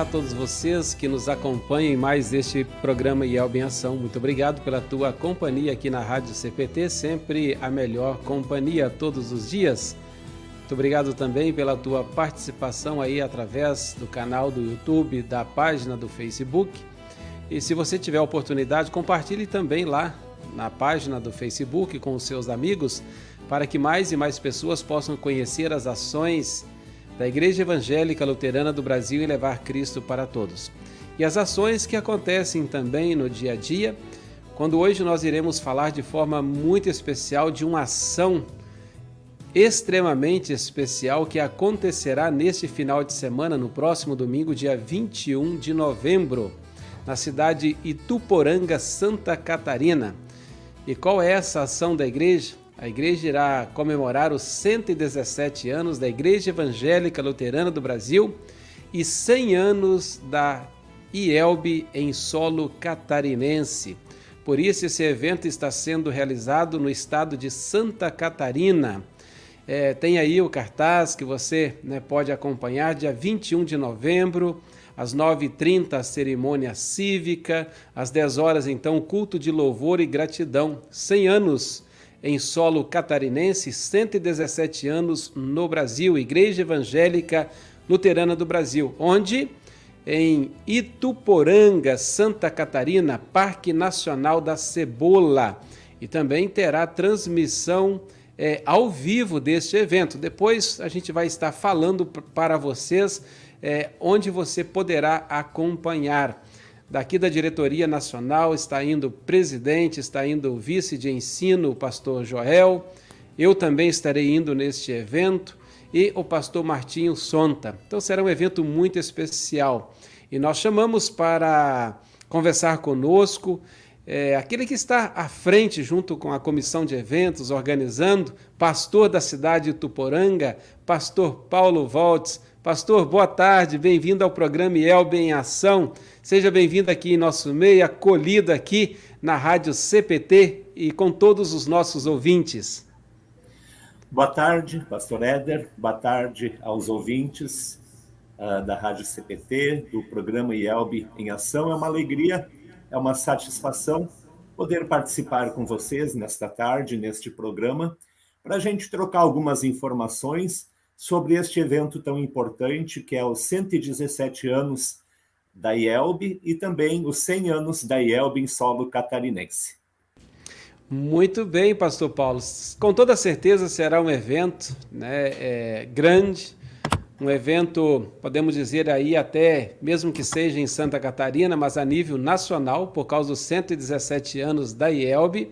A todos vocês que nos acompanham em mais este programa IELB em Ação. Muito obrigado pela tua companhia aqui na Rádio CPT, sempre a melhor companhia todos os dias. Muito obrigado também pela tua participação aí através do canal do YouTube, da página do Facebook. E se você tiver oportunidade, compartilhe também lá na página do Facebook com os seus amigos, para que mais e mais pessoas possam conhecer as ações da Igreja Evangélica Luterana do Brasil e levar Cristo para todos. E as ações que acontecem também no dia a dia, quando hoje nós iremos falar de forma muito especial de uma ação extremamente especial que acontecerá neste final de semana, no próximo domingo, dia 21 de novembro, na cidade Ituporanga, Santa Catarina. E qual é essa ação da igreja? A igreja irá comemorar os 117 anos da Igreja Evangélica Luterana do Brasil e 100 anos da IELB em solo catarinense. Por isso, esse evento está sendo realizado no estado de Santa Catarina. É, tem aí o cartaz que você né, pode acompanhar, dia 21 de novembro, às 9h30, a cerimônia cívica, às 10 horas, então, culto de louvor e gratidão. 100 anos em solo catarinense, 117 anos no Brasil, Igreja Evangélica Luterana do Brasil, onde em Ituporanga, Santa Catarina, Parque Nacional da Cebola. E também terá transmissão é, ao vivo deste evento. Depois a gente vai estar falando para vocês é, onde você poderá acompanhar. Daqui da diretoria nacional está indo o presidente, está indo o vice de ensino, o pastor Joel. Eu também estarei indo neste evento e o pastor Martinho Sonta. Então será um evento muito especial. E nós chamamos para conversar conosco é, aquele que está à frente, junto com a comissão de eventos, organizando, pastor da cidade de Tuporanga, pastor Paulo Voltes. Pastor, boa tarde, bem-vindo ao programa Elbe em Ação. Seja bem-vindo aqui em nosso meio, acolhido aqui na Rádio CPT e com todos os nossos ouvintes. Boa tarde, Pastor Éder. Boa tarde aos ouvintes uh, da Rádio CPT, do programa IELB em Ação. É uma alegria, é uma satisfação poder participar com vocês nesta tarde, neste programa, para a gente trocar algumas informações sobre este evento tão importante, que é os 117 anos da IELB e também os 100 anos da IELB em solo catarinense. Muito bem, Pastor Paulo. Com toda certeza será um evento né, é, grande, um evento, podemos dizer aí até, mesmo que seja em Santa Catarina, mas a nível nacional, por causa dos 117 anos da IELB.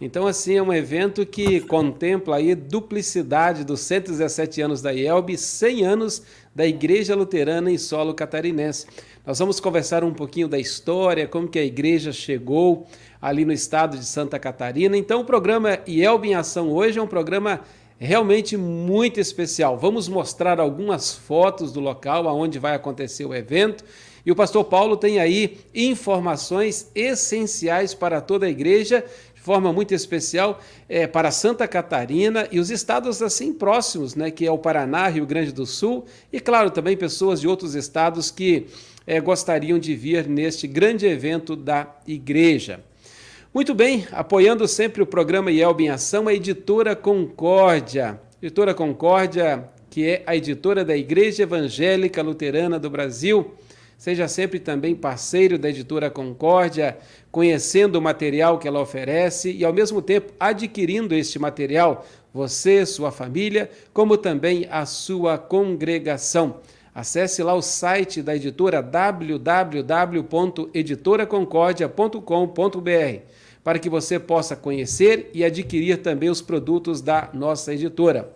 Então, assim, é um evento que contempla aí duplicidade dos 117 anos da IELB e 100 anos da Igreja Luterana em solo catarinense. Nós vamos conversar um pouquinho da história, como que a igreja chegou ali no estado de Santa Catarina. Então, o programa IELB em Ação hoje é um programa realmente muito especial. Vamos mostrar algumas fotos do local aonde vai acontecer o evento. E o pastor Paulo tem aí informações essenciais para toda a igreja forma muito especial é, para Santa Catarina e os estados assim próximos, né, que é o Paraná, Rio Grande do Sul, e claro, também pessoas de outros estados que é, gostariam de vir neste grande evento da igreja. Muito bem, apoiando sempre o programa IELB em Ação, a editora Concórdia. Editora Concórdia, que é a editora da Igreja Evangélica Luterana do Brasil. Seja sempre também parceiro da editora Concórdia, conhecendo o material que ela oferece e, ao mesmo tempo, adquirindo este material, você, sua família, como também a sua congregação. Acesse lá o site da editora www.editoraconcordia.com.br para que você possa conhecer e adquirir também os produtos da nossa editora.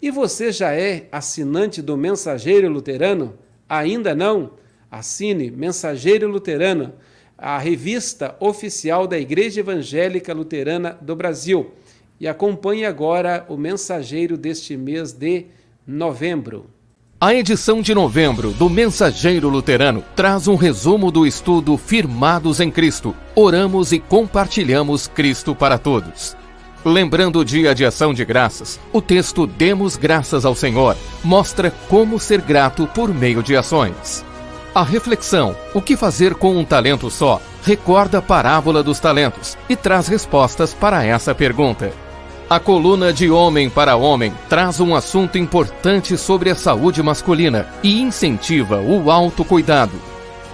E você já é assinante do Mensageiro Luterano? Ainda não? Assine Mensageiro Luterano, a revista oficial da Igreja Evangélica Luterana do Brasil. E acompanhe agora o mensageiro deste mês de novembro. A edição de novembro do Mensageiro Luterano traz um resumo do estudo Firmados em Cristo. Oramos e compartilhamos Cristo para todos. Lembrando o dia de ação de graças, o texto Demos Graças ao Senhor mostra como ser grato por meio de ações. A reflexão: o que fazer com um talento só? Recorda a parábola dos talentos e traz respostas para essa pergunta. A coluna de Homem para Homem traz um assunto importante sobre a saúde masculina e incentiva o autocuidado.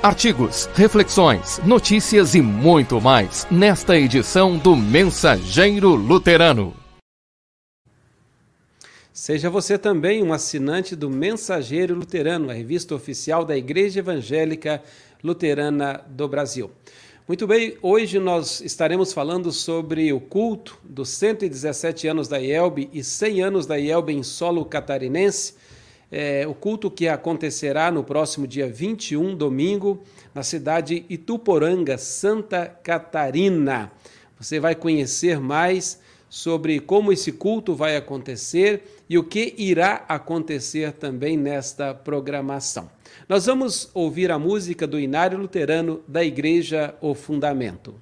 Artigos, reflexões, notícias e muito mais nesta edição do Mensageiro Luterano. Seja você também um assinante do Mensageiro Luterano, a revista oficial da Igreja Evangélica Luterana do Brasil. Muito bem, hoje nós estaremos falando sobre o culto dos 117 anos da IELB e 100 anos da IELB em solo catarinense. É, o culto que acontecerá no próximo dia 21, domingo, na cidade Ituporanga, Santa Catarina. Você vai conhecer mais sobre como esse culto vai acontecer e o que irá acontecer também nesta programação. Nós vamos ouvir a música do Inário Luterano da Igreja O Fundamento.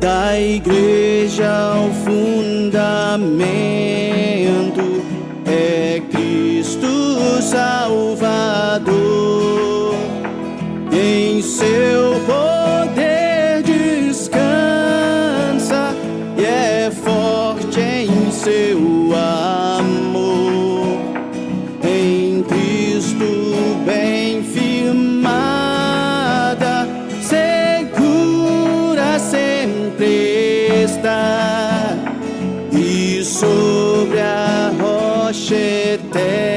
Da igreja o fundamento. É Cristo Salvador. Em seu poder eterno.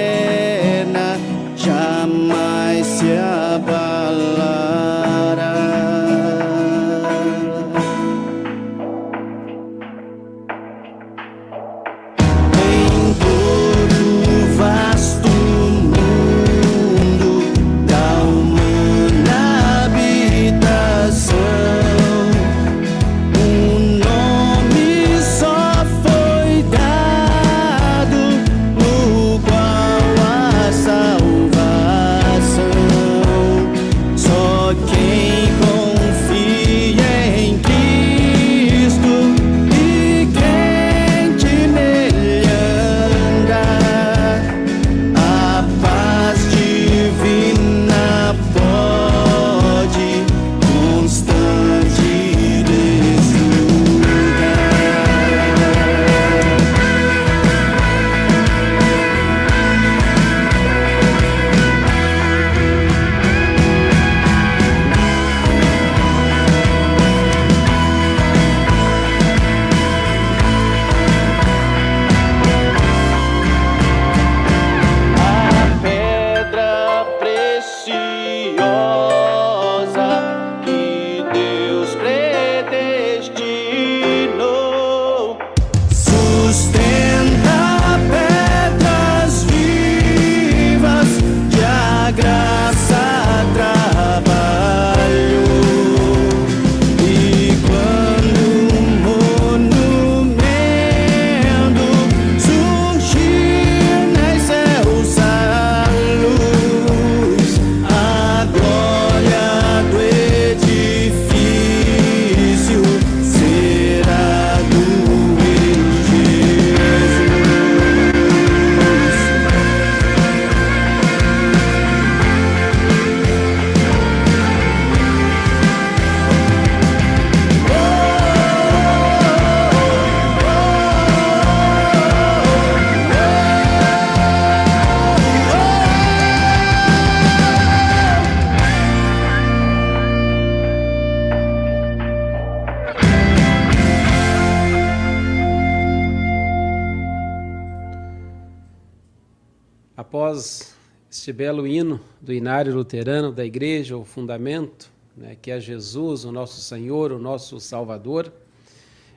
Luterano da Igreja, o Fundamento, né, que é Jesus, o nosso Senhor, o nosso Salvador,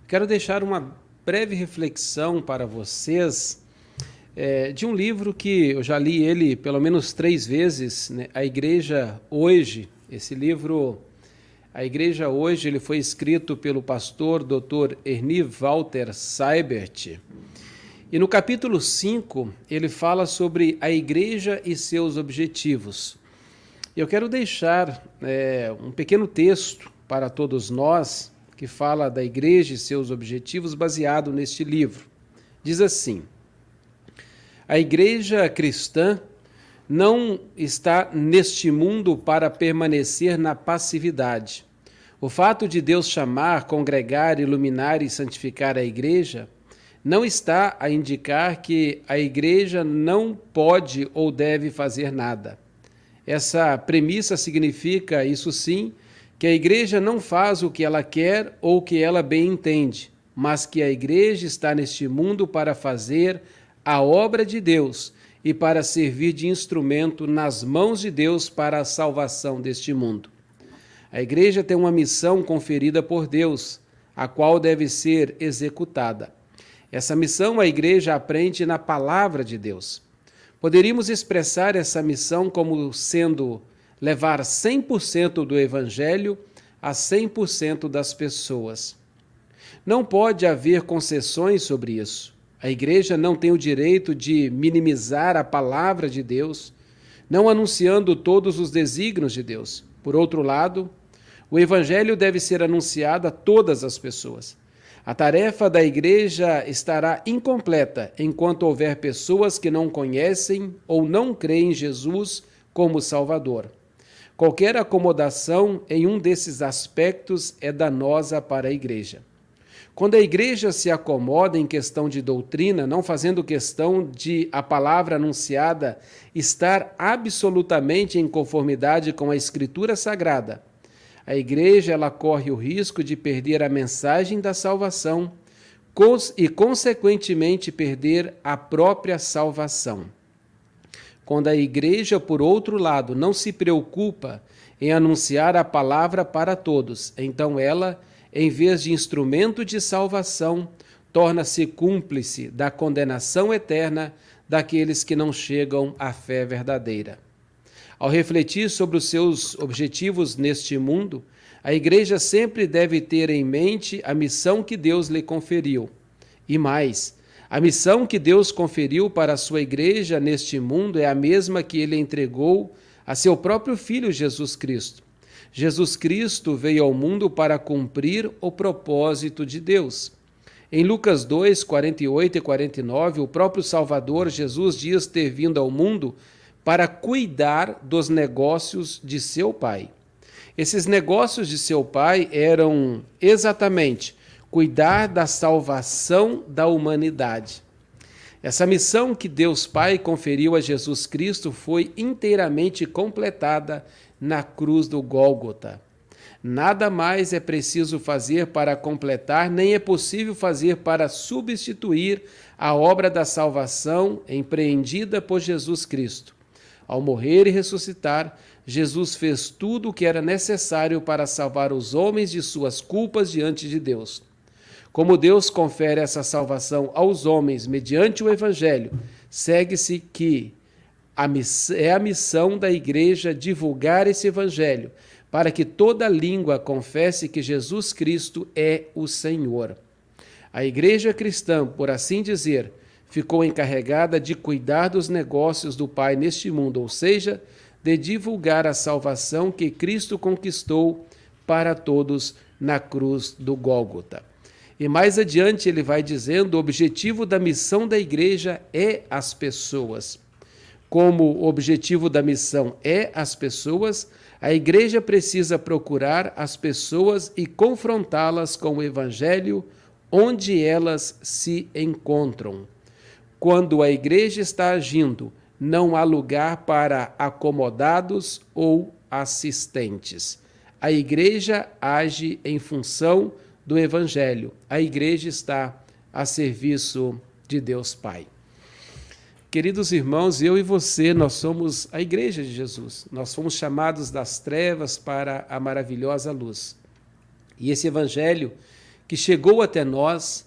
quero deixar uma breve reflexão para vocês é, de um livro que eu já li ele pelo menos três vezes, né? A Igreja Hoje. Esse livro, A Igreja Hoje, ele foi escrito pelo pastor Dr. Ernie Walter Seibert. E no capítulo 5, ele fala sobre a igreja e seus objetivos. Eu quero deixar é, um pequeno texto para todos nós que fala da igreja e seus objetivos baseado neste livro. Diz assim: A igreja cristã não está neste mundo para permanecer na passividade. O fato de Deus chamar, congregar, iluminar e santificar a igreja não está a indicar que a igreja não pode ou deve fazer nada. Essa premissa significa, isso sim, que a igreja não faz o que ela quer ou que ela bem entende, mas que a igreja está neste mundo para fazer a obra de Deus e para servir de instrumento nas mãos de Deus para a salvação deste mundo. A igreja tem uma missão conferida por Deus, a qual deve ser executada. Essa missão a igreja aprende na palavra de Deus. Poderíamos expressar essa missão como sendo levar 100% do evangelho a 100% das pessoas. Não pode haver concessões sobre isso. A igreja não tem o direito de minimizar a palavra de Deus, não anunciando todos os desígnios de Deus. Por outro lado, o evangelho deve ser anunciado a todas as pessoas. A tarefa da igreja estará incompleta enquanto houver pessoas que não conhecem ou não creem em Jesus como Salvador. Qualquer acomodação em um desses aspectos é danosa para a igreja. Quando a igreja se acomoda em questão de doutrina, não fazendo questão de a palavra anunciada estar absolutamente em conformidade com a escritura sagrada, a igreja ela corre o risco de perder a mensagem da salvação e consequentemente perder a própria salvação. Quando a igreja, por outro lado, não se preocupa em anunciar a palavra para todos, então ela, em vez de instrumento de salvação, torna-se cúmplice da condenação eterna daqueles que não chegam à fé verdadeira. Ao refletir sobre os seus objetivos neste mundo, a igreja sempre deve ter em mente a missão que Deus lhe conferiu. E mais, a missão que Deus conferiu para a sua igreja neste mundo é a mesma que ele entregou a seu próprio Filho Jesus Cristo. Jesus Cristo veio ao mundo para cumprir o propósito de Deus. Em Lucas 2, 48 e 49, o próprio Salvador Jesus diz ter vindo ao mundo para cuidar dos negócios de seu pai. Esses negócios de seu pai eram exatamente cuidar da salvação da humanidade. Essa missão que Deus Pai conferiu a Jesus Cristo foi inteiramente completada na cruz do Gólgota. Nada mais é preciso fazer para completar, nem é possível fazer para substituir a obra da salvação empreendida por Jesus Cristo. Ao morrer e ressuscitar, Jesus fez tudo o que era necessário para salvar os homens de suas culpas diante de Deus. Como Deus confere essa salvação aos homens mediante o Evangelho, segue-se que é a missão da igreja divulgar esse Evangelho, para que toda língua confesse que Jesus Cristo é o Senhor. A igreja cristã, por assim dizer, ficou encarregada de cuidar dos negócios do Pai neste mundo, ou seja, de divulgar a salvação que Cristo conquistou para todos na cruz do Gólgota. E mais adiante ele vai dizendo: o objetivo da missão da igreja é as pessoas. Como o objetivo da missão é as pessoas, a igreja precisa procurar as pessoas e confrontá-las com o evangelho onde elas se encontram. Quando a igreja está agindo, não há lugar para acomodados ou assistentes. A igreja age em função do Evangelho. A igreja está a serviço de Deus Pai. Queridos irmãos, eu e você, nós somos a igreja de Jesus. Nós fomos chamados das trevas para a maravilhosa luz. E esse evangelho que chegou até nós,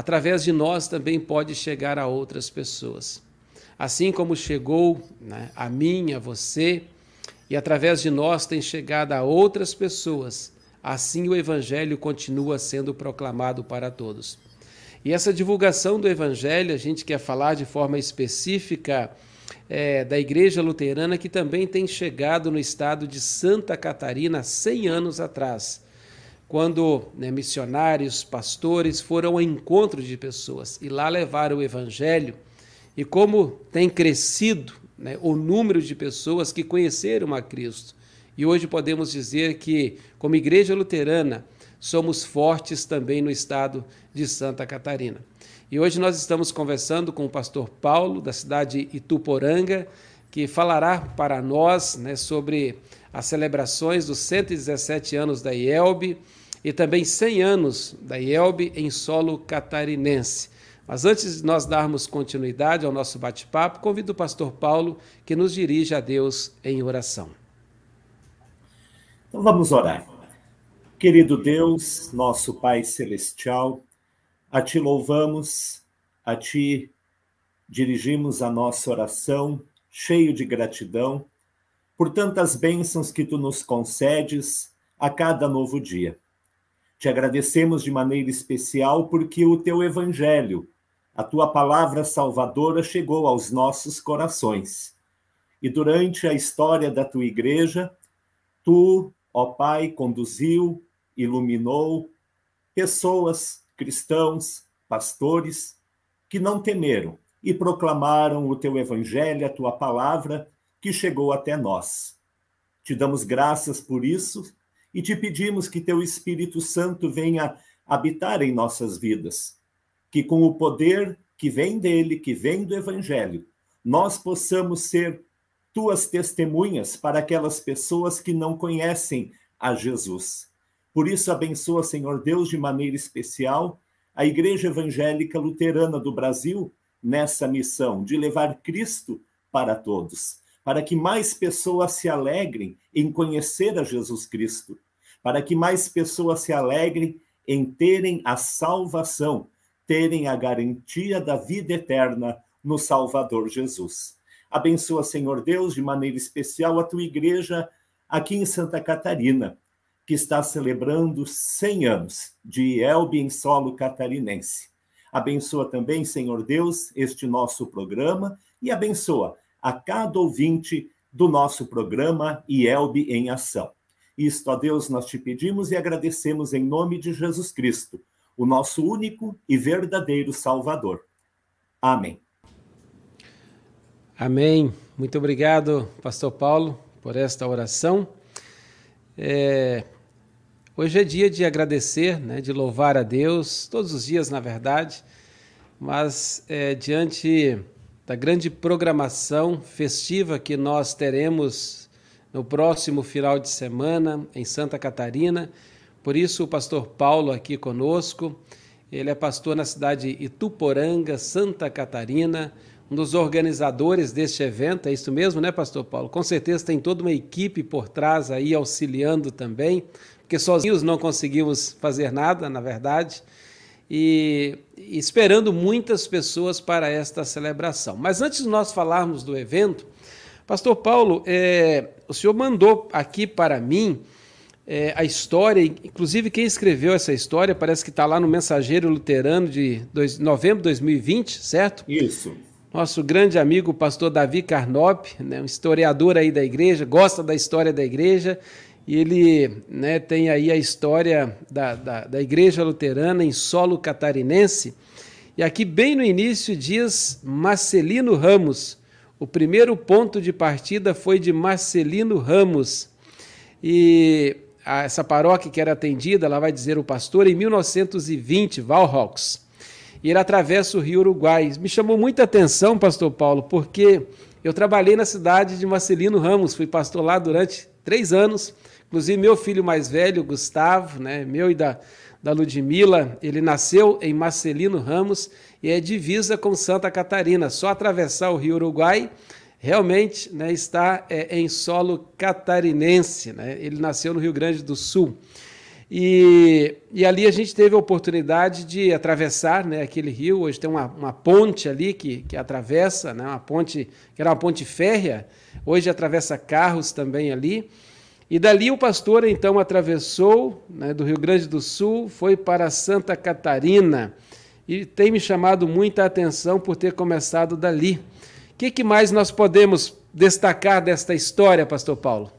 através de nós também pode chegar a outras pessoas. Assim como chegou né, a mim, a você, e através de nós tem chegado a outras pessoas, assim o Evangelho continua sendo proclamado para todos. E essa divulgação do Evangelho, a gente quer falar de forma específica é, da Igreja Luterana, que também tem chegado no estado de Santa Catarina 100 anos atrás quando né, missionários, pastores foram ao encontro de pessoas e lá levaram o evangelho, e como tem crescido né, o número de pessoas que conheceram a Cristo. E hoje podemos dizer que, como igreja luterana, somos fortes também no estado de Santa Catarina. E hoje nós estamos conversando com o pastor Paulo, da cidade de Ituporanga, que falará para nós né, sobre as celebrações dos 117 anos da IELB e também 100 anos da IELB em solo catarinense. Mas antes de nós darmos continuidade ao nosso bate-papo, convido o pastor Paulo que nos dirija a Deus em oração. Então vamos orar. Querido Deus, nosso Pai Celestial, a Ti louvamos, a Ti dirigimos a nossa oração, cheio de gratidão, por tantas bênçãos que Tu nos concedes a cada novo dia. Te agradecemos de maneira especial porque o teu evangelho, a tua palavra salvadora, chegou aos nossos corações. E durante a história da tua igreja, tu, ó Pai, conduziu, iluminou pessoas, cristãos, pastores, que não temeram e proclamaram o teu evangelho, a tua palavra, que chegou até nós. Te damos graças por isso e te pedimos que teu Espírito Santo venha habitar em nossas vidas, que com o poder que vem dele, que vem do Evangelho, nós possamos ser tuas testemunhas para aquelas pessoas que não conhecem a Jesus. Por isso, abençoa, Senhor Deus, de maneira especial, a Igreja Evangélica Luterana do Brasil nessa missão de levar Cristo para todos para que mais pessoas se alegrem em conhecer a Jesus Cristo, para que mais pessoas se alegrem em terem a salvação, terem a garantia da vida eterna no Salvador Jesus. Abençoa, Senhor Deus, de maneira especial a tua igreja aqui em Santa Catarina, que está celebrando 100 anos de Elbe em solo catarinense. Abençoa também, Senhor Deus, este nosso programa e abençoa a cada ouvinte do nosso programa IELB em Ação. Isto, a Deus, nós te pedimos e agradecemos em nome de Jesus Cristo, o nosso único e verdadeiro Salvador. Amém. Amém. Muito obrigado, Pastor Paulo, por esta oração. É... Hoje é dia de agradecer, né, de louvar a Deus, todos os dias, na verdade, mas é, diante da grande programação festiva que nós teremos no próximo final de semana em Santa Catarina. Por isso, o pastor Paulo aqui conosco. Ele é pastor na cidade de Ituporanga, Santa Catarina, um dos organizadores deste evento. É isso mesmo, né, pastor Paulo? Com certeza tem toda uma equipe por trás aí auxiliando também, porque sozinhos não conseguimos fazer nada, na verdade e esperando muitas pessoas para esta celebração. Mas antes de nós falarmos do evento, Pastor Paulo, é, o senhor mandou aqui para mim é, a história, inclusive quem escreveu essa história, parece que está lá no Mensageiro Luterano de dois, novembro de 2020, certo? Isso. Nosso grande amigo, pastor Davi Carnop, né, um historiador aí da igreja, gosta da história da igreja e ele né, tem aí a história da, da, da, Igreja Luterana em solo catarinense. E aqui, bem no início, diz Marcelino Ramos. O primeiro ponto de partida foi de Marcelino Ramos. E essa paróquia que era atendida, ela vai dizer o pastor, em 1920, Valrox. E ele atravessa o rio Uruguai. Me chamou muita atenção, pastor Paulo, porque eu trabalhei na cidade de Marcelino Ramos, fui pastor lá durante três anos. Inclusive, meu filho mais velho, Gustavo, né, meu e da, da Ludmilla, ele nasceu em Marcelino Ramos e é divisa com Santa Catarina. Só atravessar o rio Uruguai realmente né, está é, em solo catarinense. Né? Ele nasceu no Rio Grande do Sul. E, e ali a gente teve a oportunidade de atravessar né, aquele rio. Hoje tem uma, uma ponte ali que, que atravessa, né, uma ponte que era uma ponte férrea, hoje atravessa carros também ali. E dali o pastor então atravessou né, do Rio Grande do Sul, foi para Santa Catarina e tem me chamado muita atenção por ter começado dali. O que, que mais nós podemos destacar desta história, Pastor Paulo?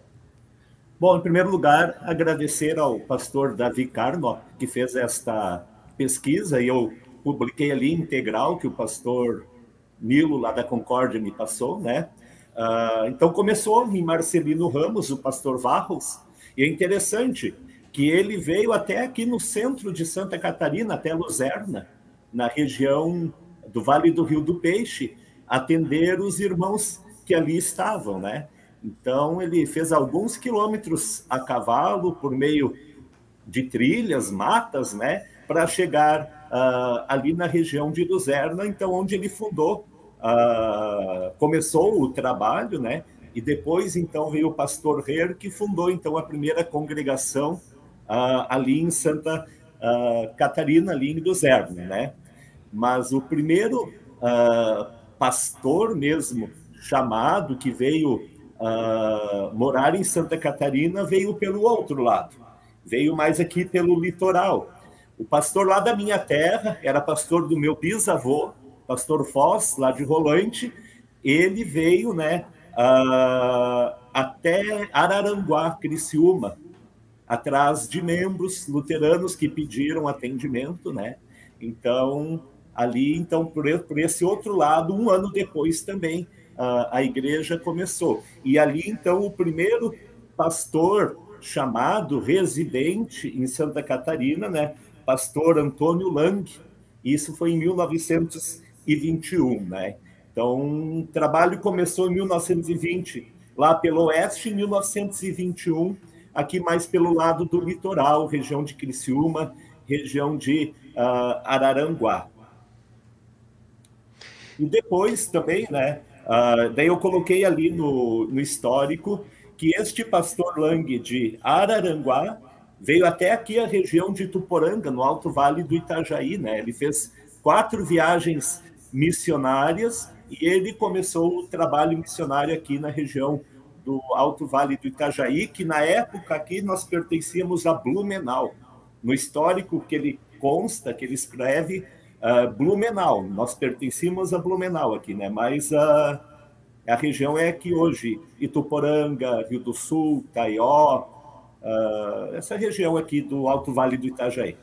Bom, em primeiro lugar, agradecer ao pastor Davi Carno, que fez esta pesquisa, e eu publiquei ali integral que o pastor Nilo, lá da Concórdia, me passou, né? Uh, então, começou em Marcelino Ramos, o pastor Varros, e é interessante que ele veio até aqui no centro de Santa Catarina, até Luzerna, na região do Vale do Rio do Peixe, atender os irmãos que ali estavam, né? Então, ele fez alguns quilômetros a cavalo, por meio de trilhas, matas, né, para chegar uh, ali na região de Luzerna, então, onde ele fundou, uh, começou o trabalho, né, e depois, então, veio o pastor Her, que fundou, então, a primeira congregação uh, ali em Santa Catarina, ali em Luzerna, né. Mas o primeiro pastor mesmo chamado, que veio uh, morar em Santa Catarina veio pelo outro lado, veio mais aqui pelo litoral. O pastor lá da minha terra era pastor do meu bisavô, pastor Foz, lá de Rolante. Ele veio, né, uh, até Araranguá, Criciúma, atrás de membros luteranos que pediram atendimento, né? Então, ali, então, por esse outro lado, um ano depois também, a, a igreja começou. E ali, então, o primeiro pastor chamado residente em Santa Catarina, né, pastor Antônio Lang, isso foi em 1921, né? Então, o trabalho começou em 1920, lá pelo oeste, em 1921, aqui mais pelo lado do litoral, região de Criciúma, região de uh, Araranguá. E depois também, né, Uh, daí eu coloquei ali no, no histórico que este pastor Lang de Araranguá veio até aqui a região de Tuporanga, no Alto Vale do Itajaí, né? Ele fez quatro viagens missionárias e ele começou o trabalho missionário aqui na região do Alto Vale do Itajaí, que na época aqui nós pertencíamos a Blumenau. No histórico que ele consta, que ele escreve, uh, Blumenau. Nós pertencíamos a Blumenau aqui, né? Mas uh, a região é que hoje Ituporanga, Rio do Sul, Taió, uh, essa região aqui do Alto Vale do Itajaí.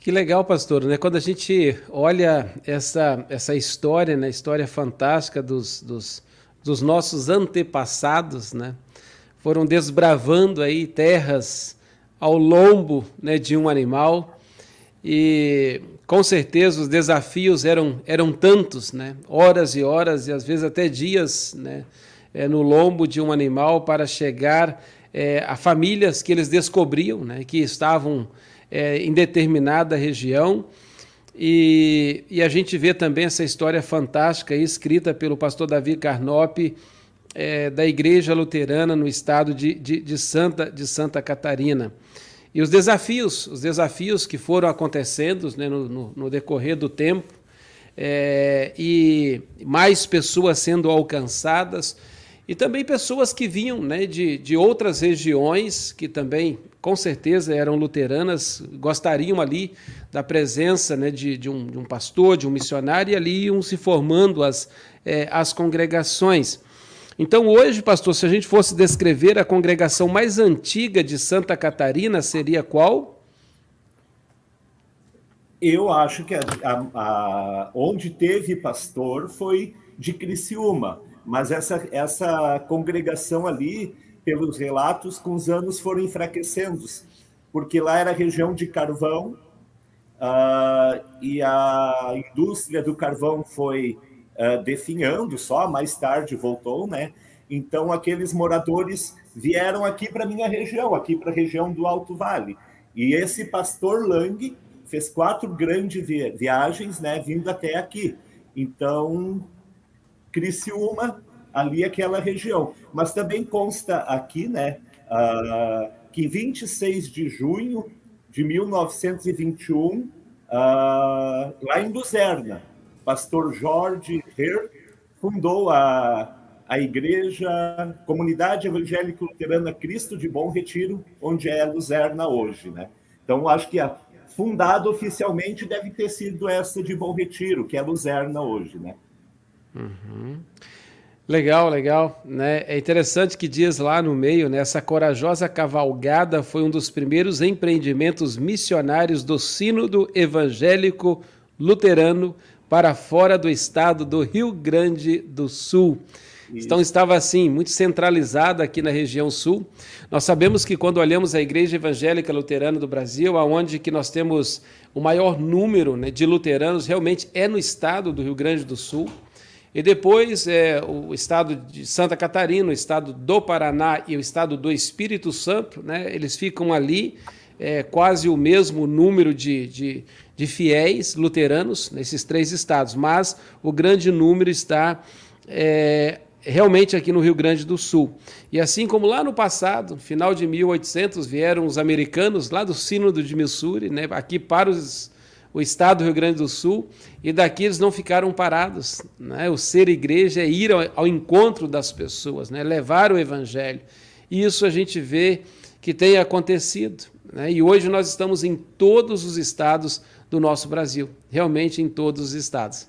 Que legal, pastor, né? Quando a gente olha essa, essa história, né? História fantástica dos, dos, dos nossos antepassados, né? Foram desbravando aí terras ao lombo né, de um animal e com certeza os desafios eram, eram tantos, né? horas e horas e às vezes até dias né? É, no lombo de um animal para chegar é, a famílias que eles descobriam, né? que estavam é, em determinada região. E, e, a gente vê também essa história fantástica escrita pelo pastor Davi Carnop, é, da Igreja Luterana no estado de, de, de, Santa, de Santa Catarina. E os desafios, os desafios que foram acontecendo né, no, no, no, decorrer do tempo, é, e mais pessoas sendo alcançadas, e também pessoas que vinham né, de, de outras regiões, que também, com certeza, eram luteranas, gostariam ali da presença né, de, de, um, de um pastor, de um missionário, e ali iam se formando as, é, as congregações. Então, hoje, pastor, se a gente fosse descrever a congregação mais antiga de Santa Catarina, seria qual? Eu acho que a, a, a, onde teve pastor foi de Criciúma, mas essa, essa congregação ali, pelos relatos, com os anos foram enfraquecendo, porque lá era região de carvão uh, e a indústria do carvão foi uh, definhando só, mais tarde voltou, né? Então, aqueles moradores vieram aqui para minha região, aqui para a região do Alto Vale. E esse pastor Lang fez quatro grandes viagens, né, vindo até aqui. Então, Criciúma, ali aquela região. Mas também consta aqui, né, uh, que em 26 de junho de 1921, uh, lá em Luzerna, pastor Jorge Herr fundou a, a igreja Comunidade Evangélica Luterana Cristo de Bom Retiro, onde é Luzerna hoje, né? Então, acho que a fundada oficialmente deve ter sido essa de Bom Retiro, que é Luzerna hoje, né? Uhum. Legal, legal. Né? É interessante que diz lá no meio, né, essa corajosa cavalgada foi um dos primeiros empreendimentos missionários do Sínodo Evangélico Luterano para fora do estado do Rio Grande do Sul. Isso. Então estava assim, muito centralizada aqui na região sul. Nós sabemos que quando olhamos a Igreja Evangélica Luterana do Brasil, aonde que nós temos o maior número né, de luteranos, realmente é no estado do Rio Grande do Sul. E depois é, o estado de Santa Catarina, o estado do Paraná e o estado do Espírito Santo, né, eles ficam ali é, quase o mesmo número de, de, de fiéis luteranos nesses três estados, mas o grande número está é, realmente aqui no Rio Grande do Sul. E assim como lá no passado, final de 1800, vieram os americanos lá do Sínodo de Missouri, né, aqui para os o estado do Rio Grande do Sul, e daqui eles não ficaram parados. Né? O ser igreja é ir ao, ao encontro das pessoas, né? levar o evangelho. E isso a gente vê que tem acontecido. Né? E hoje nós estamos em todos os estados do nosso Brasil, realmente em todos os estados.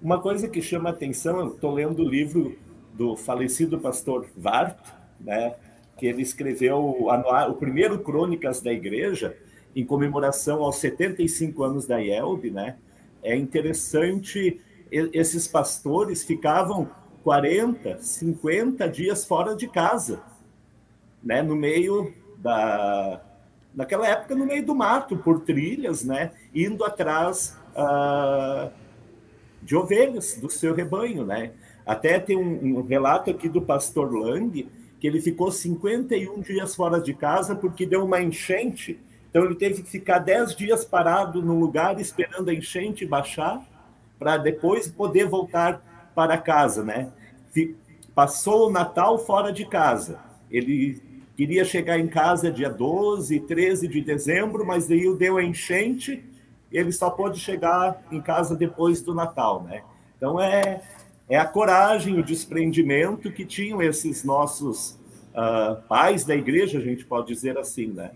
Uma coisa que chama atenção, estou lendo o livro do falecido pastor Vart, né, que ele escreveu o, o primeiro Crônicas da Igreja, em comemoração aos 75 anos da IELB, né? É interessante, esses pastores ficavam 40, 50 dias fora de casa, né? No meio da... Naquela época, no meio do mato, por trilhas, né? Indo atrás uh, de ovelhas do seu rebanho, né? Até tem um, um relato aqui do pastor Lang, que ele ficou 51 dias fora de casa porque deu uma enchente então ele teve que ficar dez dias parado no lugar esperando a enchente baixar para depois poder voltar para casa, né? Passou o Natal fora de casa. Ele queria chegar em casa dia 12, 13 de dezembro, mas aí deu a enchente, ele só pôde chegar em casa depois do Natal, né? Então é é a coragem, o desprendimento que tinham esses nossos uh, pais da igreja, a gente pode dizer assim, né?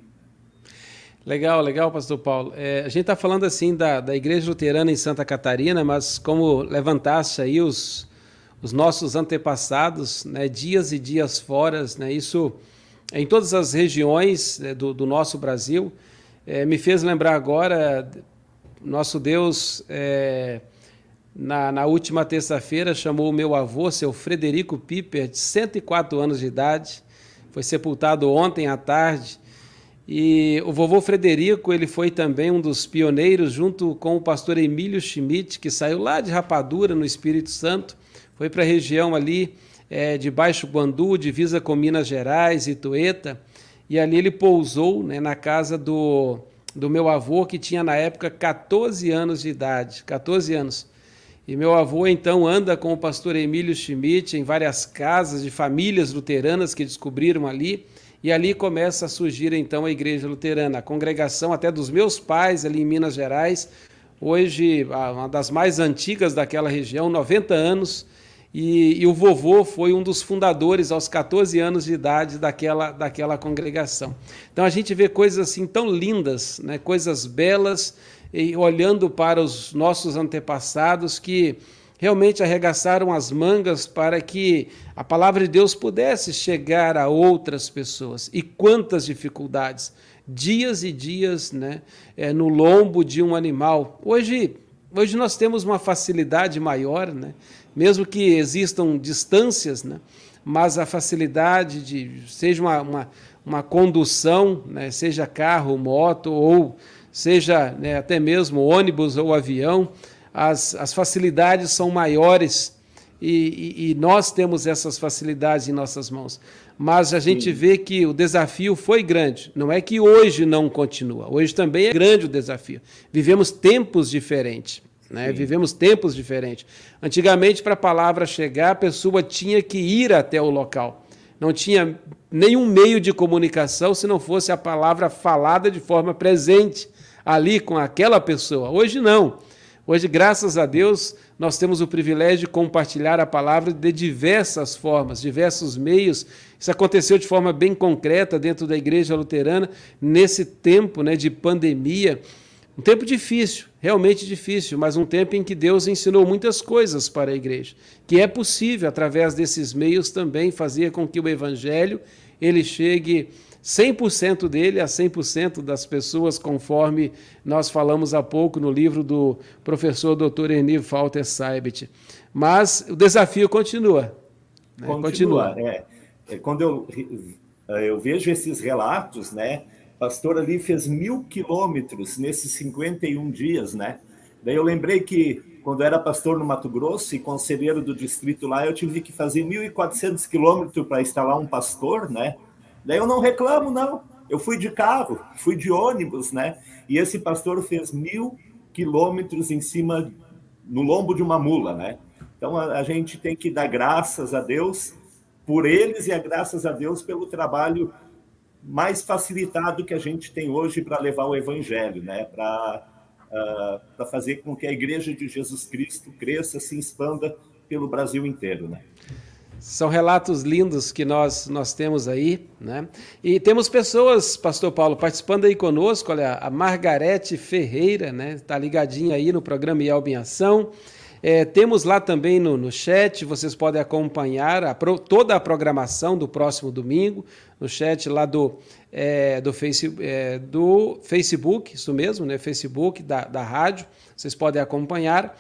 Legal, legal, pastor Paulo. É, a gente está falando assim da, da Igreja Luterana em Santa Catarina, mas como levantaste aí os, os nossos antepassados, né, dias e dias fora, né, isso em todas as regiões né, do, do, nosso Brasil, é, me fez lembrar agora, nosso Deus, é, na, na última terça-feira, chamou o meu avô, seu Frederico Piper, de 104 anos de idade, foi sepultado ontem à tarde, e o vovô Frederico, ele foi também um dos pioneiros, junto com o pastor Emílio Schmidt, que saiu lá de Rapadura, no Espírito Santo, foi para a região ali é, de Baixo Guandu, divisa com Minas Gerais, Itueta, e ali ele pousou né, na casa do, do meu avô, que tinha na época 14 anos de idade, 14 anos. E meu avô então anda com o pastor Emílio Schmidt em várias casas de famílias luteranas que descobriram ali, e ali começa a surgir então a igreja luterana, a congregação até dos meus pais ali em Minas Gerais, hoje uma das mais antigas daquela região, 90 anos, e, e, o vovô foi um dos fundadores aos 14 anos de idade daquela, daquela congregação. Então a gente vê coisas assim tão lindas, né? coisas belas, e olhando para os nossos antepassados que realmente arregaçaram as mangas para que a palavra de Deus pudesse chegar a outras pessoas. E quantas dificuldades! Dias e dias né, é, no lombo de um animal. Hoje, hoje nós temos uma facilidade maior, né, mesmo que existam distâncias, né, mas a facilidade de, seja uma, uma, uma condução, né, seja carro, moto ou seja né, até mesmo ônibus ou avião, as, as facilidades são maiores e, e, e, nós temos essas facilidades em nossas mãos. Mas a gente Sim. vê que o desafio foi grande. Não é que hoje não continua. Hoje também é grande o desafio. Vivemos tempos diferentes. Né? Vivemos tempos diferentes. Antigamente, para a palavra chegar, a pessoa tinha que ir até o local. não tinha nenhum meio de comunicação se não fosse a palavra falada de forma presente ali com aquela pessoa. Hoje não. Hoje, graças a Deus, nós temos o privilégio de compartilhar a palavra de diversas formas, diversos meios. Isso aconteceu de forma bem concreta dentro da igreja luterana, nesse tempo né, de pandemia. Um tempo difícil, realmente difícil, mas um tempo em que Deus ensinou muitas coisas para a igreja, que é possível, através desses meios, também fazer com que o evangelho ele chegue 100% dele a 100% das pessoas, conforme nós falamos há pouco no livro do professor Dr. Enivo Falter Saibet. Mas o desafio continua. Né? Continua. continua. É, é, quando eu, eu vejo esses relatos, né? pastor ali fez mil quilômetros nesses 51 dias, né? Daí eu lembrei que quando era pastor no Mato Grosso e conselheiro do distrito lá, eu tive que fazer 1.400 quilômetros para instalar um pastor, né? Daí eu não reclamo, não. Eu fui de carro, fui de ônibus, né? E esse pastor fez mil quilômetros em cima, no lombo de uma mula, né? Então a, a gente tem que dar graças a Deus por eles e a graças a Deus pelo trabalho mais facilitado que a gente tem hoje para levar o evangelho, né? Para uh, para fazer com que a Igreja de Jesus Cristo cresça, se expanda pelo Brasil inteiro, né? São relatos lindos que nós, nós temos aí, né? E temos pessoas, Pastor Paulo, participando aí conosco, olha, a Margarete Ferreira, né? Está ligadinha aí no programa Yelb Ação. É, temos lá também no, no chat, vocês podem acompanhar a, toda a programação do próximo domingo, no chat lá do, é, do, face, é, do Facebook, isso mesmo, né? Facebook da, da rádio, vocês podem acompanhar.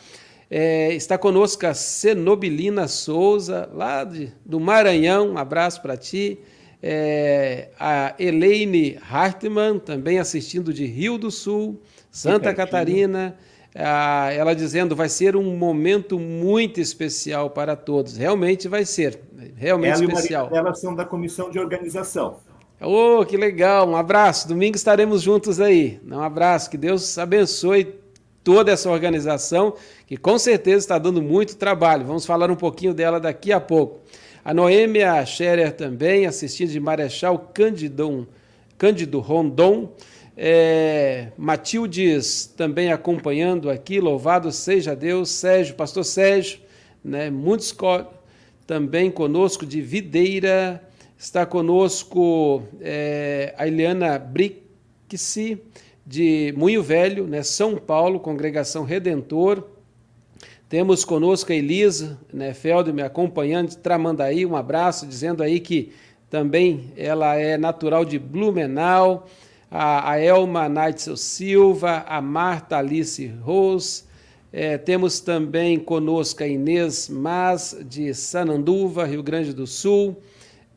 É, está conosco a Cenobilina Souza, lá de, do Maranhão, um abraço para ti. É, a Elaine Hartmann, também assistindo de Rio do Sul, Santa Catarina. Ah, ela dizendo vai ser um momento muito especial para todos. Realmente vai ser, realmente ela especial. E elas são da comissão de organização. Oh, que legal! Um abraço. Domingo estaremos juntos aí. Um abraço. Que Deus abençoe toda essa organização, que com certeza está dando muito trabalho. Vamos falar um pouquinho dela daqui a pouco. A Noêmia Scherer também, assistindo de Marechal Cândido, Cândido Rondon. É, Matildes também acompanhando aqui, louvado seja Deus. Sérgio, pastor Sérgio, né, muitos também conosco de Videira. Está conosco é, a Eliana Brixi, de Moinho Velho, né, São Paulo, Congregação Redentor. Temos conosco a Elisa né, Felder me acompanhando de Tramandaí, um abraço, dizendo aí que também ela é natural de Blumenau. A, a Elma Neitzel Silva, a Marta Alice Rose, é, temos também conosco a Inês Mas, de Sananduva, Rio Grande do Sul,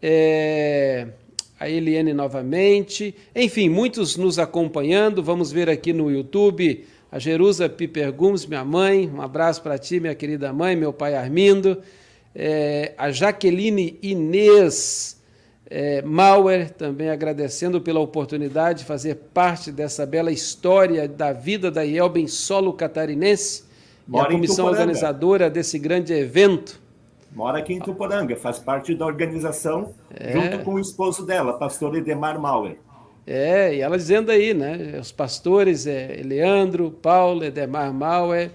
é, a Eliane novamente, enfim, muitos nos acompanhando. Vamos ver aqui no YouTube. A Jerusa Piper Gomes, minha mãe, um abraço para ti, minha querida mãe, meu pai Armindo, é, a Jaqueline Inês é, Mauer, também agradecendo pela oportunidade de fazer parte dessa bela história da vida da Ielben solo catarinense. Mora e a comissão organizadora desse grande evento. Mora aqui em Tuporanga, faz parte da organização, é. junto com o esposo dela, pastor Edemar Mauer. É, e ela dizendo aí, né? Os pastores é Leandro, Paulo, Edemar Mauer.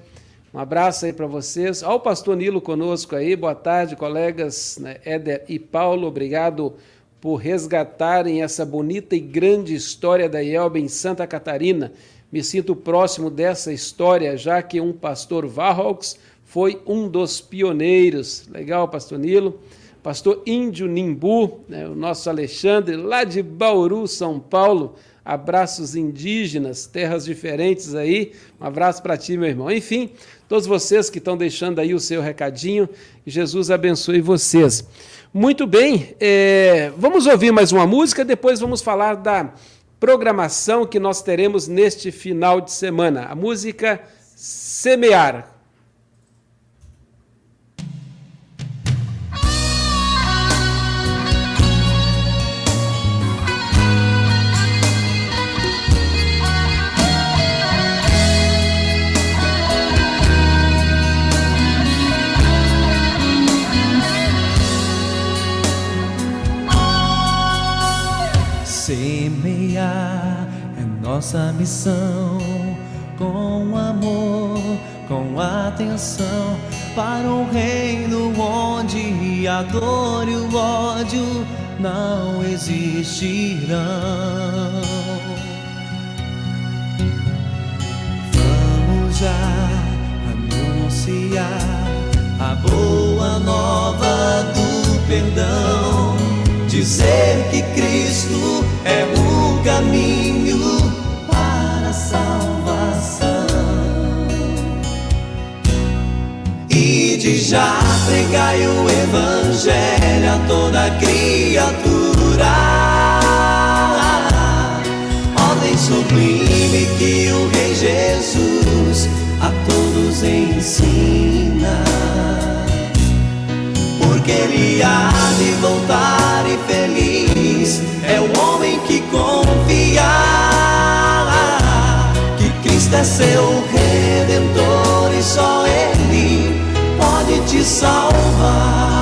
Um abraço aí para vocês. Olha o pastor Nilo conosco aí. Boa tarde, colegas né? Éder e Paulo. Obrigado por resgatarem essa bonita e grande história da IELB em Santa Catarina. Me sinto próximo dessa história, já que um pastor Varrox foi um dos pioneiros. Legal, pastor Nilo. Pastor Índio Nimbu, né, o nosso Alexandre, lá de Bauru, São Paulo. Abraços indígenas, terras diferentes aí. Um abraço para ti, meu irmão. Enfim, todos vocês que estão deixando aí o seu recadinho, Jesus abençoe vocês. Muito bem, é, vamos ouvir mais uma música, depois vamos falar da programação que nós teremos neste final de semana. A música Semear, nossa missão com amor, com atenção para um reino onde a dor e o ódio não existirão. Vamos já anunciar a boa nova do perdão, dizer que Cristo é o caminho de já pregai o evangelho a toda criatura. Ordem sublime que o Rei Jesus a todos ensina. Porque ele há de voltar e feliz é o homem que confia Cristo é seu redentor e só ele pode te salvar.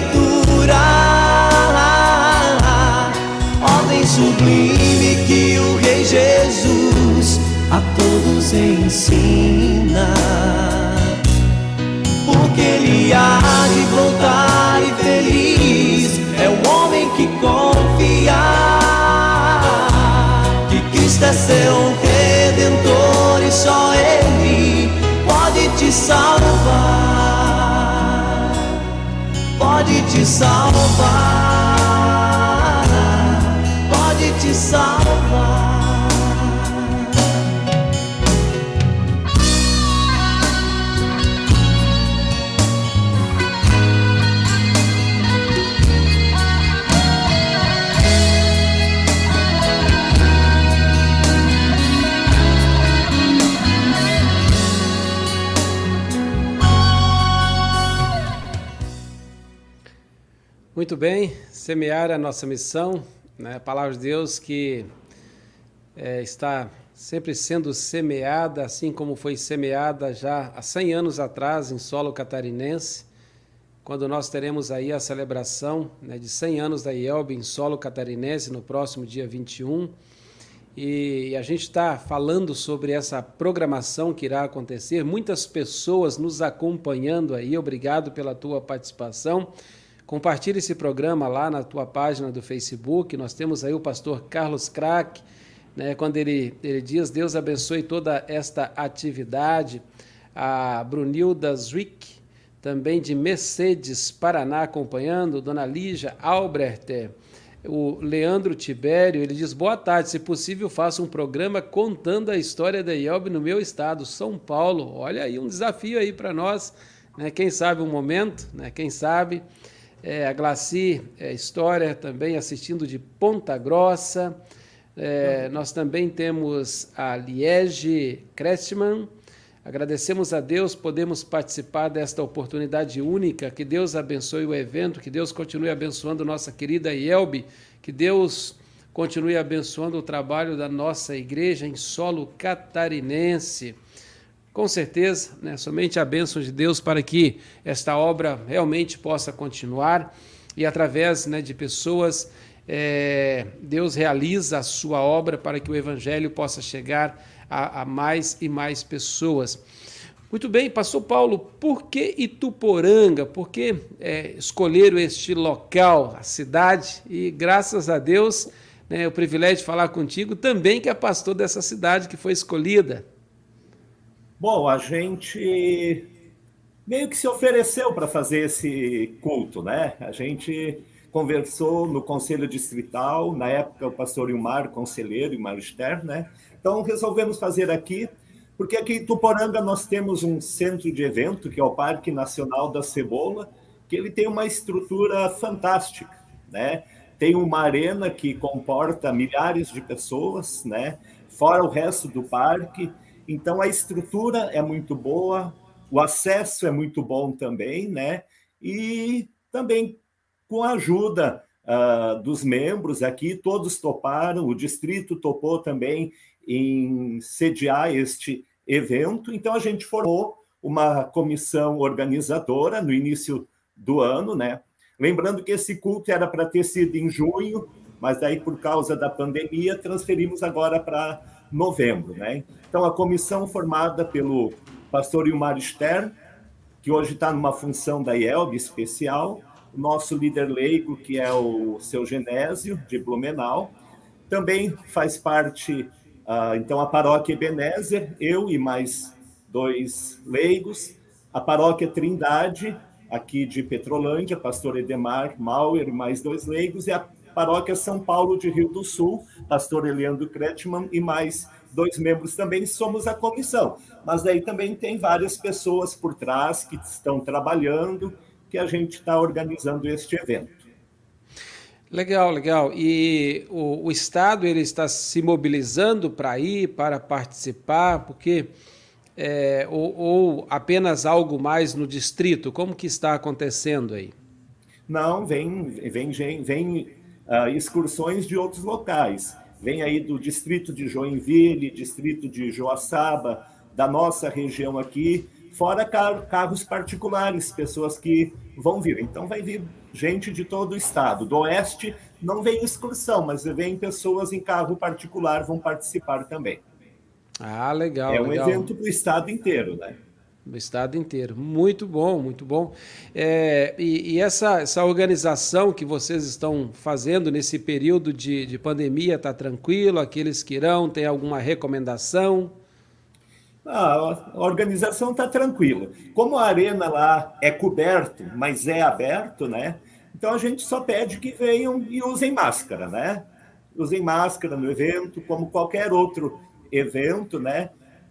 Criatura. Pode te salvar. Pode te salvar. Muito bem, semear a nossa missão, né? a palavra de Deus que é, está sempre sendo semeada, assim como foi semeada já há 100 anos atrás em solo catarinense, quando nós teremos aí a celebração né, de 100 anos da IELB em solo catarinense no próximo dia 21. E a gente está falando sobre essa programação que irá acontecer. Muitas pessoas nos acompanhando aí. Obrigado pela tua participação. Compartilhe esse programa lá na tua página do Facebook. Nós temos aí o pastor Carlos Crack, né, quando ele, ele diz: Deus abençoe toda esta atividade. A Brunilda Zwick, também de Mercedes, Paraná, acompanhando. Dona Lígia Albert, o Leandro Tibério, ele diz: Boa tarde, se possível, faça um programa contando a história da IELB no meu estado, São Paulo. Olha aí um desafio aí para nós, né? Quem sabe um momento, né? Quem sabe é, a Glaci é, História também assistindo de Ponta Grossa. É, nós também temos a Liege Krestman. Agradecemos a Deus, podemos participar desta oportunidade única. Que Deus abençoe o evento, que Deus continue abençoando nossa querida Yelbe, que Deus continue abençoando o trabalho da nossa igreja em solo catarinense. Com certeza, né, somente a bênção de Deus para que esta obra realmente possa continuar e através né, de pessoas, é, Deus realiza a sua obra para que o Evangelho possa chegar a, a mais e mais pessoas. Muito bem, pastor Paulo, por que Ituporanga? Por que é, escolheram este local, a cidade? E graças a Deus, né, o privilégio de falar contigo também, que é pastor dessa cidade que foi escolhida. Bom, a gente meio que se ofereceu para fazer esse culto, né? A gente conversou no Conselho Distrital, na época o pastor Ilmar, conselheiro, Ilmar Stern, né? Então resolvemos fazer aqui porque aqui em Tuporanga nós temos um centro de evento, que é o Parque Nacional da Cebola, que ele tem uma estrutura fantástica, né? Tem uma arena que comporta milhares de pessoas, né? Fora o resto do parque. Então a estrutura é muito boa, o acesso é muito bom também, né? E também com a ajuda uh, dos membros aqui, todos toparam, o distrito topou também em sediar este evento. Então, a gente formou uma comissão organizadora no início do ano, né? Lembrando que esse culto era para ter sido em junho, mas daí, por causa da pandemia, transferimos agora para novembro, né? Então, a comissão formada pelo pastor Ilmar Stern, que hoje está numa função da IELB especial, o nosso líder leigo, que é o seu Genésio, de Blumenau, também faz parte ah, então, a paróquia Ebenezer, eu e mais dois leigos, a paróquia Trindade, aqui de Petrolândia, pastor Edemar Mauer mais dois leigos, e a paróquia São Paulo de Rio do Sul, pastor Eliandro Kretschmann e mais dois membros também somos a comissão. Mas daí também tem várias pessoas por trás que estão trabalhando, que a gente está organizando este evento. Legal, legal. E o, o Estado ele está se mobilizando para ir, para participar, porque é, ou, ou, apenas algo mais no distrito? Como que está acontecendo aí? Não, vem, vem, vem, excursões de outros locais. Vem aí do distrito de Joinville, distrito de Joaçaba, da nossa região aqui, fora carros particulares, pessoas que vão vir. Então vai vir gente de todo o estado. Do oeste não vem excursão, mas vem pessoas em carro particular vão participar também. Ah, legal. É um legal. evento para o estado inteiro, né? O estado inteiro. Muito bom, muito bom. É, e, e essa, essa organização que vocês estão fazendo nesse período de, de pandemia está tranquilo? Aqueles que irão, tem alguma recomendação? Ah, a organização está tranquila. Como a arena lá é coberto, mas é aberto, né? Então a gente só pede que venham e usem máscara, né? Usem máscara no evento, como qualquer outro evento, né?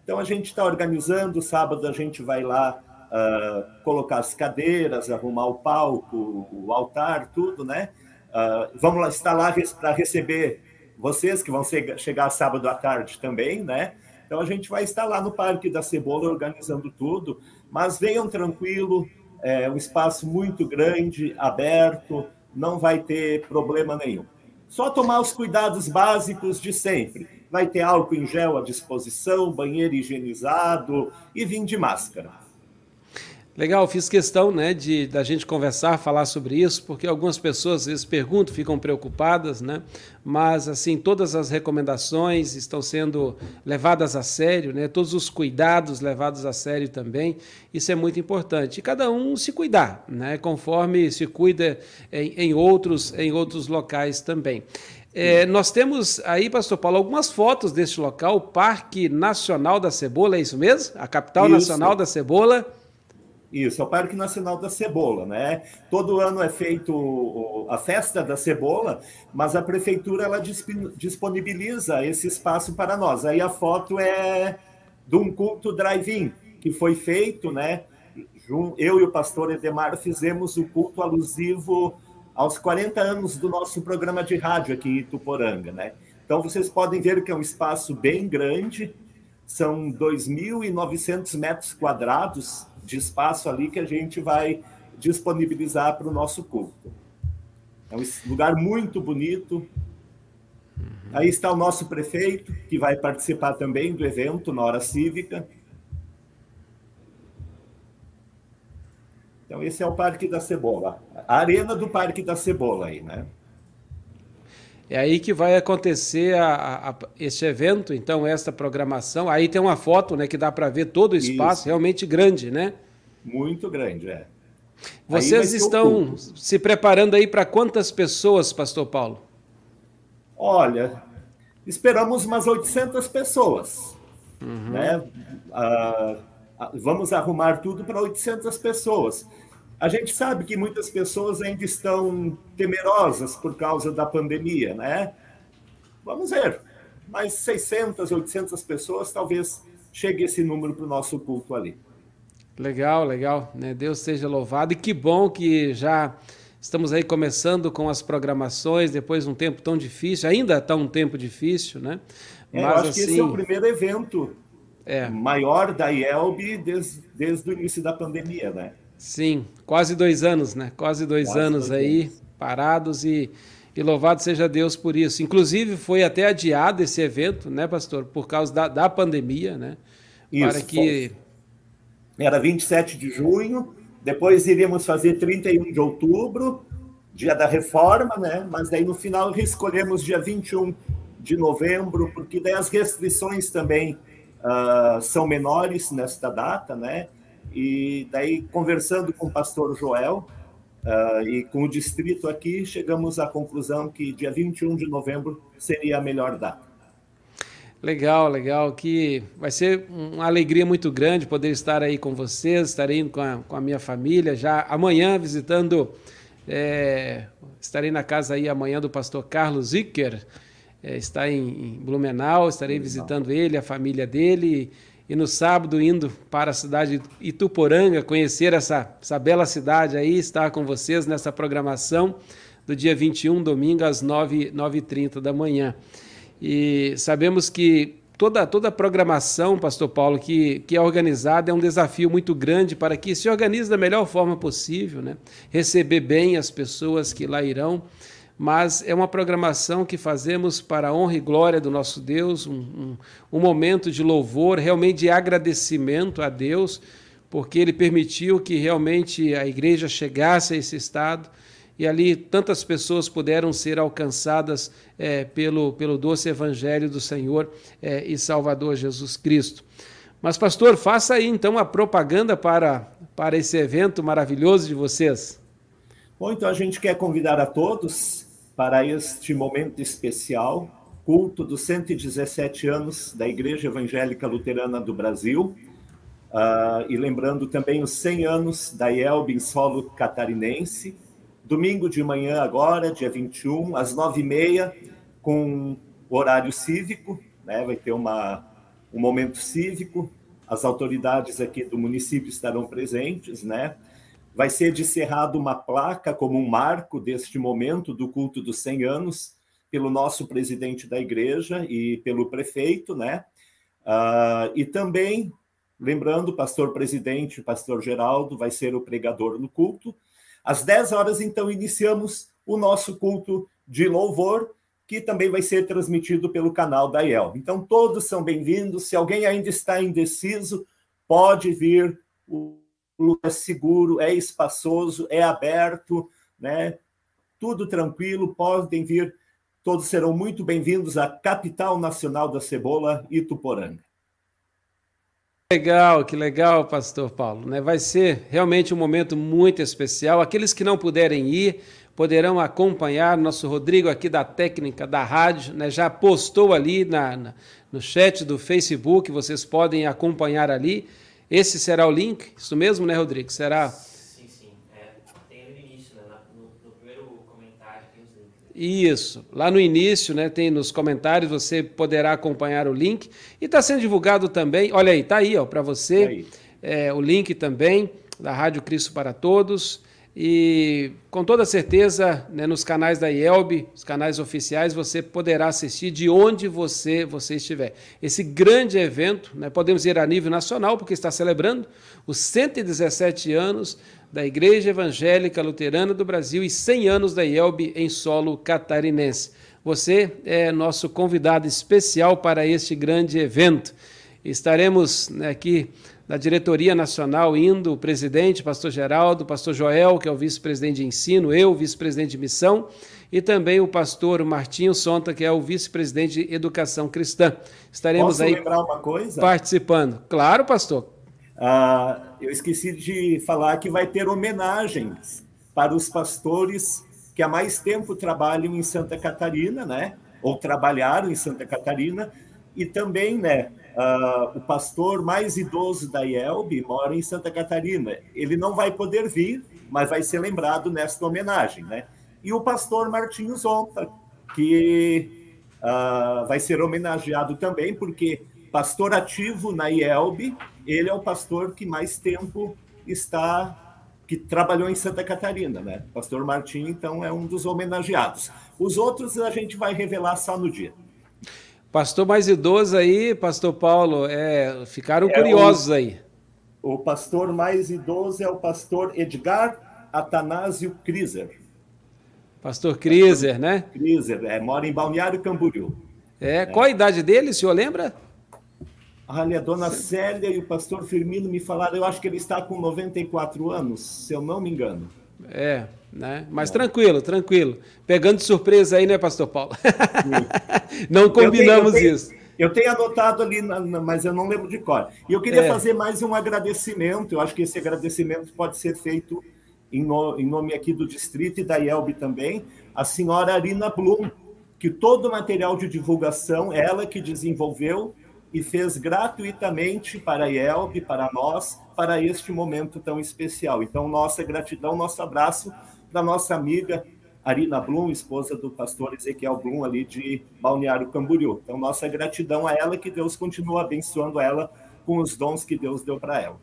Então a gente está organizando, sábado a gente vai lá uh, colocar as cadeiras, arrumar o palco, o altar, tudo, né? Uh, vamos lá, estar lá para receber vocês que vão chegar sábado à tarde também, né? Então a gente vai estar lá no Parque da Cebola organizando tudo, mas venham tranquilo, é um espaço muito grande, aberto, não vai ter problema nenhum. Só tomar os cuidados básicos de sempre. Vai ter álcool em gel à disposição, banheiro higienizado e vir de máscara. Legal, fiz questão né, de da gente conversar, falar sobre isso, porque algumas pessoas às vezes perguntam, ficam preocupadas, né? Mas assim, todas as recomendações estão sendo levadas a sério, né? Todos os cuidados levados a sério também. Isso é muito importante. E cada um se cuidar, né? Conforme se cuida em, em outros em outros locais também. É, nós temos aí, Pastor Paulo, algumas fotos deste local, o Parque Nacional da Cebola, é isso mesmo? A capital isso. nacional da cebola. Isso, é o Parque Nacional da Cebola, né? Todo ano é feito a festa da cebola, mas a prefeitura ela disponibiliza esse espaço para nós. Aí a foto é de um culto drive-in que foi feito, né? Eu e o pastor Edemar fizemos o culto alusivo aos 40 anos do nosso programa de rádio aqui em Tuporanga, né? Então vocês podem ver que é um espaço bem grande, são 2.900 metros quadrados de espaço ali que a gente vai disponibilizar para o nosso culto. É um lugar muito bonito. Aí está o nosso prefeito, que vai participar também do evento na hora cívica. Então, esse é o Parque da Cebola. A arena do Parque da Cebola aí, né? É aí que vai acontecer a, a, este evento, então, esta programação. Aí tem uma foto né, que dá para ver todo o espaço, Isso. realmente grande, né? Muito grande, é. Vocês estão se preparando aí para quantas pessoas, Pastor Paulo? Olha, esperamos umas 800 pessoas. Uhum. Né? Ah, vamos arrumar tudo para 800 pessoas. A gente sabe que muitas pessoas ainda estão temerosas por causa da pandemia, né? Vamos ver. Mais 600, 800 pessoas, talvez chegue esse número para o nosso culto ali. Legal, legal. Né? Deus seja louvado. E que bom que já estamos aí começando com as programações, depois de um tempo tão difícil. Ainda está um tempo difícil, né? É, Mas, eu acho assim... que esse é o assim, primeiro evento é. maior da IELB desde, desde o início da pandemia, né? Sim, quase dois anos, né? Quase dois quase anos dois aí anos. parados e, e louvado seja Deus por isso. Inclusive foi até adiado esse evento, né, pastor, por causa da, da pandemia, né? Isso, para que era 27 de junho, depois iríamos fazer 31 de outubro, dia da reforma, né? Mas daí no final escolhemos dia 21 de novembro, porque daí as restrições também uh, são menores nesta data, né? E daí, conversando com o pastor Joel uh, e com o distrito aqui, chegamos à conclusão que dia 21 de novembro seria a melhor data. Legal, legal. Que vai ser uma alegria muito grande poder estar aí com vocês, estarei com a, com a minha família já amanhã visitando. É, estarei na casa aí amanhã do pastor Carlos Zicker, é, está em, em, Blumenau, estarei visitando ele, a família dele, e, e no sábado indo para a cidade de Ituporanga, conhecer essa, essa bela cidade aí, estar com vocês nessa programação do dia 21, domingo, às 9h30 9 da manhã. E sabemos que toda, toda a programação, Pastor Paulo, que, que é organizada é um desafio muito grande para que se organize da melhor forma possível, né? receber bem as pessoas que lá irão. Mas é uma programação que fazemos para a honra e glória do nosso Deus, um, um, um momento de louvor, realmente de agradecimento a Deus, porque Ele permitiu que realmente a igreja chegasse a esse estado e ali tantas pessoas puderam ser alcançadas é, pelo, pelo doce Evangelho do Senhor é, e Salvador Jesus Cristo. Mas, pastor, faça aí então a propaganda para, para esse evento maravilhoso de vocês. Bom, então a gente quer convidar a todos para este momento especial, culto dos 117 anos da Igreja Evangélica Luterana do Brasil. Uh, e lembrando também os 100 anos da IELB em solo catarinense, Domingo de manhã, agora, dia 21, às 9h30, com horário cívico, né? vai ter uma, um momento cívico, as autoridades aqui do município estarão presentes, né? Vai ser descerrado uma placa como um marco deste momento do culto dos 100 anos pelo nosso presidente da igreja e pelo prefeito, né? Uh, e também, lembrando, pastor presidente, pastor Geraldo, vai ser o pregador no culto, às 10 horas, então, iniciamos o nosso culto de louvor, que também vai ser transmitido pelo canal da IEL. Então, todos são bem-vindos. Se alguém ainda está indeciso, pode vir. O lugar é seguro, é espaçoso, é aberto, né? Tudo tranquilo, podem vir. Todos serão muito bem-vindos à capital nacional da cebola, Ituporanga. Legal, que legal, Pastor Paulo. Né? Vai ser realmente um momento muito especial. Aqueles que não puderem ir poderão acompanhar. Nosso Rodrigo aqui da técnica da rádio né? já postou ali na, na, no chat do Facebook. Vocês podem acompanhar ali. Esse será o link. Isso mesmo, né, Rodrigo? Será Isso. Lá no início, né, tem nos comentários, você poderá acompanhar o link. E está sendo divulgado também, olha aí, está aí para você, é, o link também da Rádio Cristo para Todos. E com toda certeza, né, nos canais da IELB, os canais oficiais, você poderá assistir de onde você, você estiver. Esse grande evento, né, podemos ir a nível nacional, porque está celebrando os 117 anos da Igreja Evangélica Luterana do Brasil e 100 anos da IELB em solo catarinense. Você é nosso convidado especial para este grande evento. Estaremos né, aqui da diretoria nacional indo, o presidente, pastor Geraldo, pastor Joel, que é o vice-presidente de ensino, eu, vice-presidente de missão, e também o pastor Martinho Sonta, que é o vice-presidente de educação cristã. Estaremos Posso aí lembrar uma coisa? participando. Claro, pastor. Ah, eu esqueci de falar que vai ter homenagens para os pastores que há mais tempo trabalham em Santa Catarina, né? Ou trabalharam em Santa Catarina, e também, né? Uh, o pastor mais idoso da IELB mora em Santa Catarina. Ele não vai poder vir, mas vai ser lembrado nesta homenagem, né? E o pastor Martinho Zonta, que uh, vai ser homenageado também, porque pastor ativo na IELB, ele é o pastor que mais tempo está, que trabalhou em Santa Catarina, né? Pastor Martinho, então, é um dos homenageados. Os outros a gente vai revelar só no dia. Pastor mais idoso aí, pastor Paulo, é, ficaram é curiosos o, aí. O pastor mais idoso é o pastor Edgar Atanásio Kriser. Pastor Kriser, né? Kriser, é, mora em Balneário Camboriú. É, é, qual a idade dele, o senhor lembra? Olha, a dona Sim. Célia e o pastor Firmino me falaram, eu acho que ele está com 94 anos, se eu não me engano. É, né? Mas tranquilo, tranquilo. Pegando de surpresa aí, né, Pastor Paulo? não combinamos eu tenho, eu tenho, isso. Eu tenho anotado ali, mas eu não lembro de cor. E eu queria é. fazer mais um agradecimento. Eu acho que esse agradecimento pode ser feito em, no, em nome aqui do distrito e da IELB também, a senhora Arina Blum, que todo o material de divulgação, ela que desenvolveu e fez gratuitamente para a IELB, para nós, para este momento tão especial. Então, nossa gratidão, nosso abraço para nossa amiga Arina Blum, esposa do pastor Ezequiel Blum, ali de Balneário Camboriú. Então, nossa gratidão a ela, que Deus continua abençoando ela com os dons que Deus deu para ela.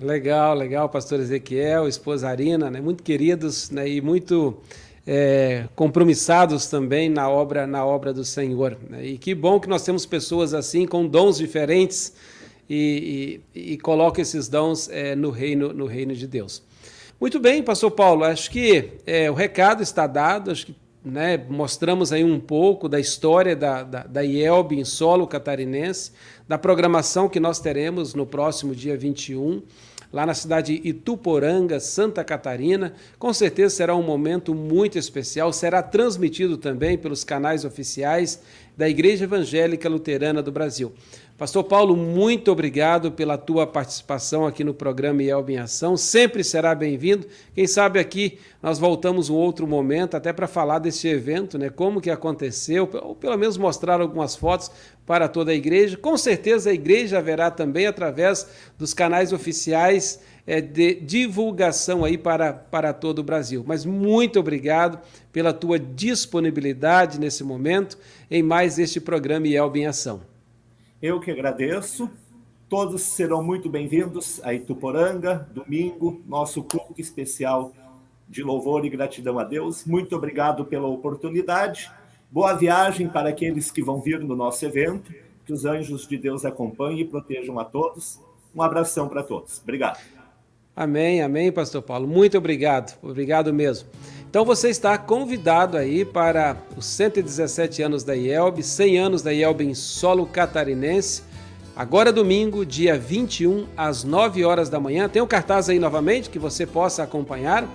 Legal, legal, pastor Ezequiel, esposa Arina, né? muito queridos né? e muito é, compromissados também na obra, na obra do Senhor. Né? E que bom que nós temos pessoas assim, com dons diferentes e, e, e colocam esses dons é, no, reino, no reino de Deus. Muito bem, pastor Paulo, acho que é, o recado está dado, acho que né, mostramos aí um pouco da história da, da, da IELB em solo catarinense, da programação que nós teremos no próximo dia 21, lá na cidade de Ituporanga, Santa Catarina. Com certeza será um momento muito especial, será transmitido também pelos canais oficiais da Igreja Evangélica Luterana do Brasil. Pastor Paulo, muito obrigado pela tua participação aqui no programa IELB em Ação. Sempre será bem-vindo. Quem sabe aqui nós voltamos um outro momento até para falar desse evento, né? Como que aconteceu, ou pelo menos mostrar algumas fotos para toda a igreja. Com certeza a igreja haverá também através dos canais oficiais é, de divulgação aí para, para todo o Brasil. Mas muito obrigado pela tua disponibilidade nesse momento em mais este programa IELB em Ação. Eu que agradeço. Todos serão muito bem-vindos a Ituporanga, domingo, nosso culto especial de louvor e gratidão a Deus. Muito obrigado pela oportunidade. Boa viagem para aqueles que vão vir no nosso evento. Que os anjos de Deus acompanhem e protejam a todos. Um abração para todos. Obrigado. Amém, amém, Pastor Paulo. Muito obrigado, obrigado mesmo. Então você está convidado aí para os 117 anos da IELB, 100 anos da IELB em solo catarinense. Agora domingo, dia 21, às 9 horas da manhã. Tem o um cartaz aí novamente que você possa acompanhar.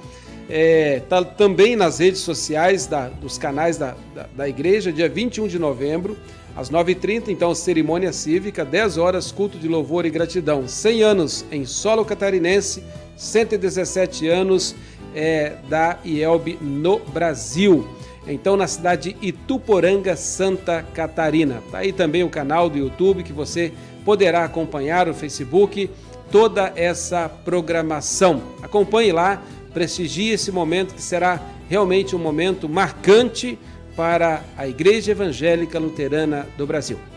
É, tá também nas redes sociais da, dos canais da, da, da igreja, dia 21 de novembro, às 9h30, então, cerimônia cívica, 10 horas, culto de louvor e gratidão. 100 anos em solo catarinense, 117 anos é, da IELB no Brasil. Então, na cidade de Ituporanga, Santa Catarina. Tá aí também o canal do YouTube que você poderá acompanhar, o Facebook, toda essa programação. Acompanhe lá, prestigie esse momento que será realmente um momento marcante para a Igreja Evangélica Luterana do Brasil.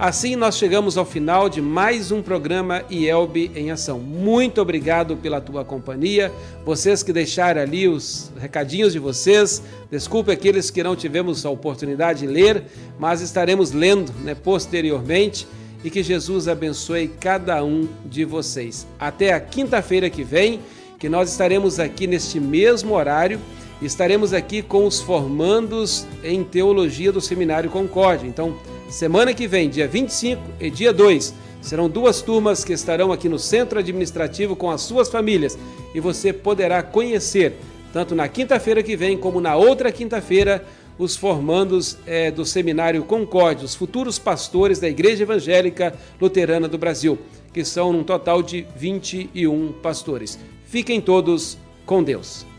Assim, nós chegamos ao final de mais um programa IELB em Ação. Muito obrigado pela tua companhia, vocês que deixaram ali os recadinhos de vocês. Desculpe aqueles que não tivemos a oportunidade de ler, mas estaremos lendo né, posteriormente. E que Jesus abençoe cada um de vocês. Até a quinta-feira que vem, que nós estaremos aqui neste mesmo horário estaremos aqui com os formandos em teologia do Seminário Concórdia. Então, semana que vem, dia 25 e dia 2, Serão duas turmas que estarão aqui no centro administrativo com as suas famílias e você poderá conhecer, tanto na quinta-feira que vem como na outra quinta-feira, os formandos é, do Seminário Concórdia, os futuros pastores da Igreja Evangélica Luterana do Brasil, que são um total de 21 pastores. Fiquem todos com Deus.